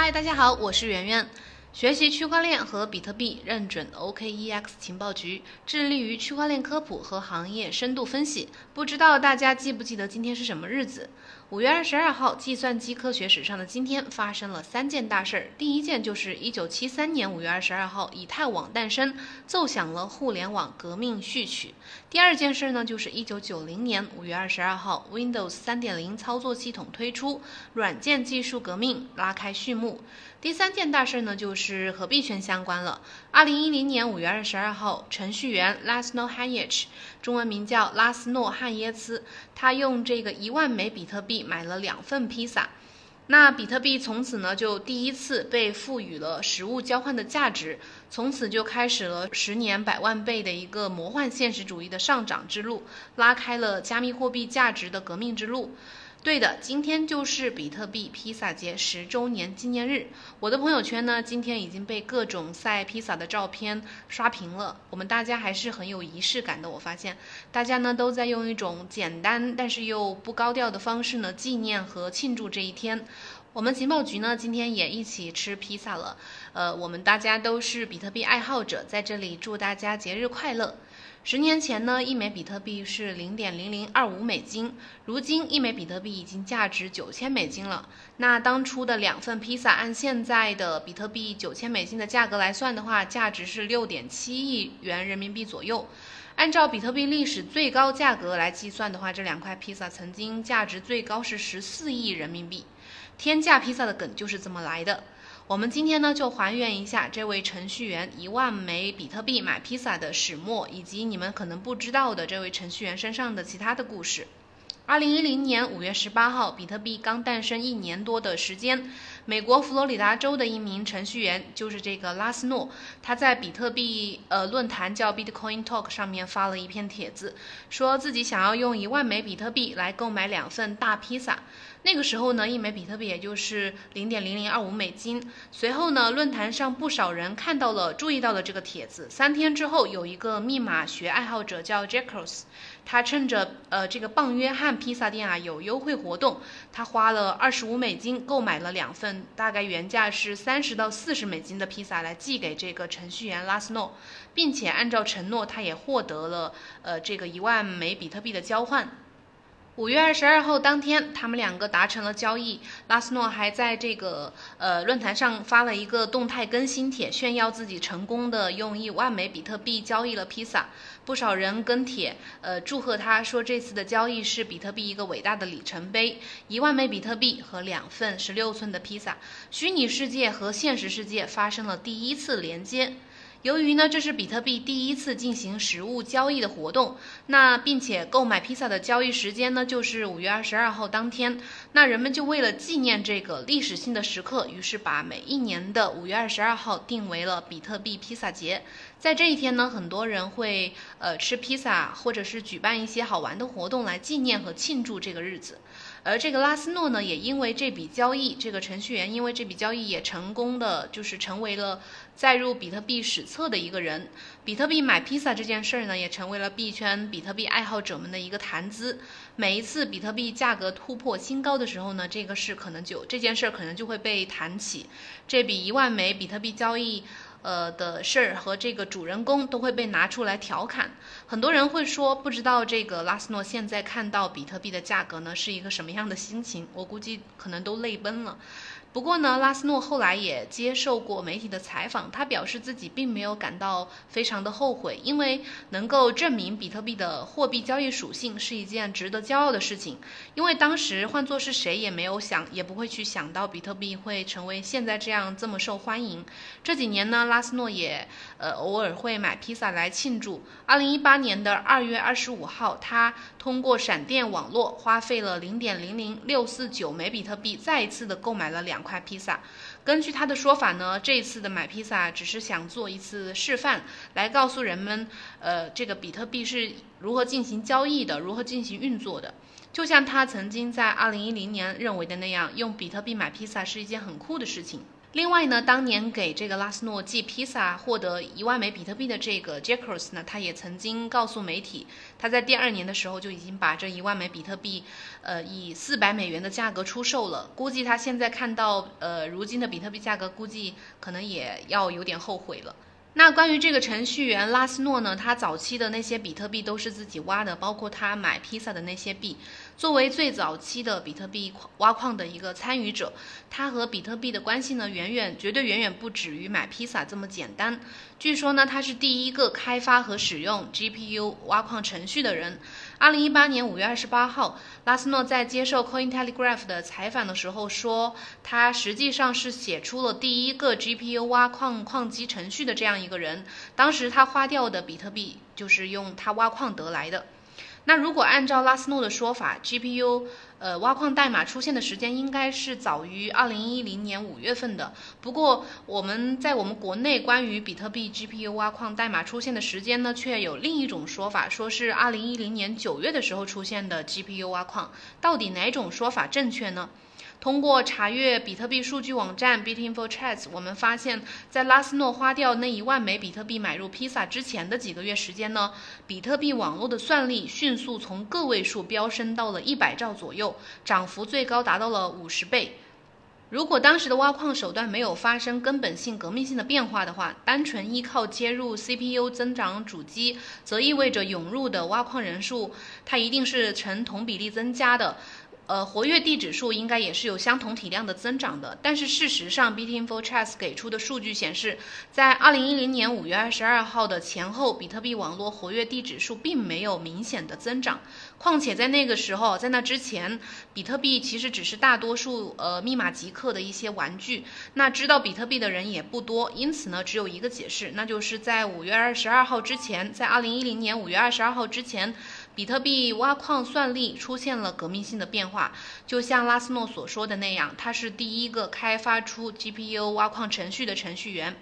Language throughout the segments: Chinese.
嗨，大家好，我是圆圆。学习区块链和比特币，认准 OKEX 情报局，致力于区块链科普和行业深度分析。不知道大家记不记得今天是什么日子？五月二十二号，计算机科学史上的今天发生了三件大事儿。第一件就是一九七三年五月二十二号，以太网诞生，奏响了互联网革命序曲。第二件事呢，就是一九九零年五月二十二号，Windows 三点零操作系统推出，软件技术革命拉开序幕。第三件大事呢，就是和币圈相关了。二零一零年五月二十二号，程序员拉斯诺汉耶茨中文名叫拉斯诺·汉耶茨，他用这个一万枚比特币买了两份披萨。那比特币从此呢，就第一次被赋予了实物交换的价值，从此就开始了十年百万倍的一个魔幻现实主义的上涨之路，拉开了加密货币价值的革命之路。对的，今天就是比特币披萨节十周年纪念日。我的朋友圈呢，今天已经被各种晒披萨的照片刷屏了。我们大家还是很有仪式感的，我发现大家呢都在用一种简单但是又不高调的方式呢纪念和庆祝这一天。我们情报局呢今天也一起吃披萨了。呃，我们大家都是比特币爱好者，在这里祝大家节日快乐。十年前呢，一枚比特币是零点零零二五美金，如今一枚比特币已经价值九千美金了。那当初的两份披萨，按现在的比特币九千美金的价格来算的话，价值是六点七亿元人民币左右。按照比特币历史最高价格来计算的话，这两块披萨曾经价值最高是十四亿人民币。天价披萨的梗就是这么来的。我们今天呢，就还原一下这位程序员一万枚比特币买披萨的始末，以及你们可能不知道的这位程序员身上的其他的故事。二零一零年五月十八号，比特币刚诞生一年多的时间，美国佛罗里达州的一名程序员，就是这个拉斯诺，他在比特币呃论坛叫 Bitcoin Talk 上面发了一篇帖子，说自己想要用一万枚比特币来购买两份大披萨。那个时候呢，一枚比特币也就是零点零零二五美金。随后呢，论坛上不少人看到了、注意到了这个帖子。三天之后，有一个密码学爱好者叫 Jackals，他趁着呃这个棒约翰披萨店啊有优惠活动，他花了二十五美金购买了两份大概原价是三十到四十美金的披萨来寄给这个程序员拉斯诺，并且按照承诺，他也获得了呃这个一万枚比特币的交换。五月二十二号当天，他们两个达成了交易。拉斯诺还在这个呃论坛上发了一个动态更新帖，炫耀自己成功的用一万枚比特币交易了披萨。不少人跟帖，呃祝贺他，说这次的交易是比特币一个伟大的里程碑。一万枚比特币和两份十六寸的披萨，虚拟世界和现实世界发生了第一次连接。由于呢，这是比特币第一次进行实物交易的活动，那并且购买披萨的交易时间呢，就是五月二十二号当天。那人们就为了纪念这个历史性的时刻，于是把每一年的五月二十二号定为了比特币披萨节。在这一天呢，很多人会呃吃披萨，或者是举办一些好玩的活动来纪念和庆祝这个日子。而这个拉斯诺呢，也因为这笔交易，这个程序员因为这笔交易也成功的就是成为了载入比特币史册的一个人。比特币买披萨这件事儿呢，也成为了币圈比特币爱好者们的一个谈资。每一次比特币价格突破新高的时候呢，这个事可能就这件事儿可能就会被谈起。这笔一万枚比特币交易。呃的事儿和这个主人公都会被拿出来调侃，很多人会说不知道这个拉斯诺现在看到比特币的价格呢是一个什么样的心情，我估计可能都泪奔了。不过呢，拉斯诺后来也接受过媒体的采访，他表示自己并没有感到非常的后悔，因为能够证明比特币的货币交易属性是一件值得骄傲的事情。因为当时换作是谁也没有想，也不会去想到比特币会成为现在这样这么受欢迎。这几年呢，拉斯诺也呃偶尔会买披萨来庆祝。二零一八年的二月二十五号，他通过闪电网络花费了零点零零六四九枚比特币，再一次的购买了两。块披萨，根据他的说法呢，这一次的买披萨只是想做一次示范，来告诉人们，呃，这个比特币是如何进行交易的，如何进行运作的。就像他曾经在二零一零年认为的那样，用比特币买披萨是一件很酷的事情。另外呢，当年给这个拉斯诺寄披萨获得一万枚比特币的这个 Jackers 呢，他也曾经告诉媒体，他在第二年的时候就已经把这一万枚比特币，呃，以四百美元的价格出售了。估计他现在看到呃如今的比特币价格，估计可能也要有点后悔了。那关于这个程序员拉斯诺呢，他早期的那些比特币都是自己挖的，包括他买披萨的那些币。作为最早期的比特币矿挖矿的一个参与者，他和比特币的关系呢，远远绝对远远不止于买披萨这么简单。据说呢，他是第一个开发和使用 GPU 挖矿程序的人。二零一八年五月二十八号，拉斯诺在接受 Cointelegraph 的采访的时候说，他实际上是写出了第一个 GPU 挖矿矿机程序的这样一个人。当时他花掉的比特币就是用他挖矿得来的。那如果按照拉斯诺的说法，GPU 呃挖矿代码出现的时间应该是早于二零一零年五月份的。不过我们在我们国内关于比特币 GPU 挖矿代码出现的时间呢，却有另一种说法，说是二零一零年九月的时候出现的 GPU 挖矿。到底哪种说法正确呢？通过查阅比特币数据网站 Bitinfo-Charts，我们发现，在拉斯诺花掉那一万枚比特币买入披萨之前的几个月时间呢，比特币网络的算力迅速从个位数飙升到了一百兆左右，涨幅最高达到了五十倍。如果当时的挖矿手段没有发生根本性、革命性的变化的话，单纯依靠接入 CPU 增长主机，则意味着涌入的挖矿人数，它一定是呈同比例增加的。呃，活跃地指数应该也是有相同体量的增长的，但是事实上 b i t i n f o r c h a s s 给出的数据显示，在2010年5月22号的前后，比特币网络活跃地指数并没有明显的增长。况且在那个时候，在那之前，比特币其实只是大多数呃密码极客的一些玩具，那知道比特币的人也不多，因此呢，只有一个解释，那就是在5月22号之前，在2010年5月22号之前。比特币挖矿算力出现了革命性的变化，就像拉斯诺所说的那样，他是第一个开发出 GPU 挖矿程序的程序员，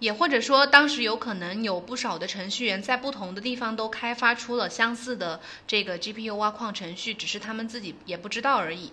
也或者说，当时有可能有不少的程序员在不同的地方都开发出了相似的这个 GPU 挖矿程序，只是他们自己也不知道而已。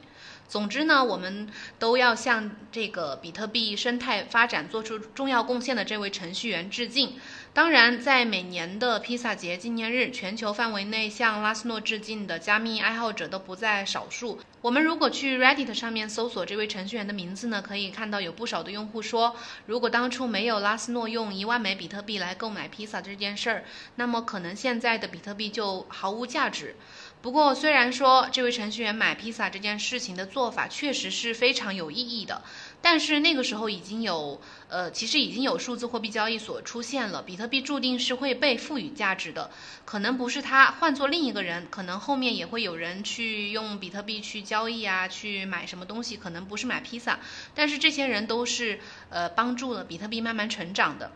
总之呢，我们都要向这个比特币生态发展做出重要贡献的这位程序员致敬。当然，在每年的披萨节纪念日，全球范围内向拉斯诺致敬的加密爱好者都不在少数。我们如果去 Reddit 上面搜索这位程序员的名字呢，可以看到有不少的用户说，如果当初没有拉斯诺用一万枚比特币来购买披萨这件事儿，那么可能现在的比特币就毫无价值。不过，虽然说这位程序员买披萨这件事情的做法确实是非常有意义的，但是那个时候已经有，呃，其实已经有数字货币交易所出现了，比特币注定是会被赋予价值的。可能不是他换做另一个人，可能后面也会有人去用比特币去交易啊，去买什么东西，可能不是买披萨，但是这些人都是呃帮助了比特币慢慢成长的。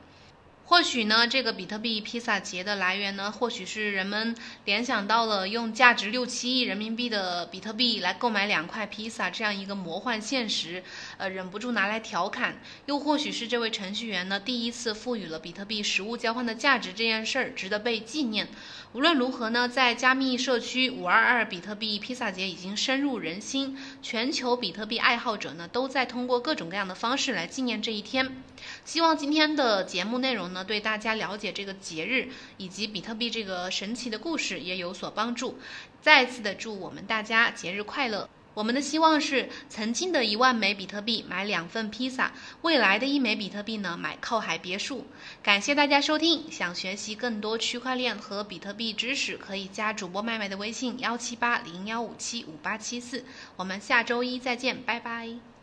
或许呢，这个比特币披萨节的来源呢，或许是人们联想到了用价值六七亿人民币的比特币来购买两块披萨这样一个魔幻现实，呃，忍不住拿来调侃。又或许是这位程序员呢，第一次赋予了比特币实物交换的价值这件事儿值得被纪念。无论如何呢，在加密社区五二二比特币披萨节已经深入人心，全球比特币爱好者呢都在通过各种各样的方式来纪念这一天。希望今天的节目内容呢，对大家了解这个节日以及比特币这个神奇的故事也有所帮助。再次的祝我们大家节日快乐！我们的希望是，曾经的一万枚比特币买两份披萨，未来的一枚比特币呢买靠海别墅。感谢大家收听，想学习更多区块链和比特币知识，可以加主播麦麦的微信幺七八零幺五七五八七四。我们下周一再见，拜拜。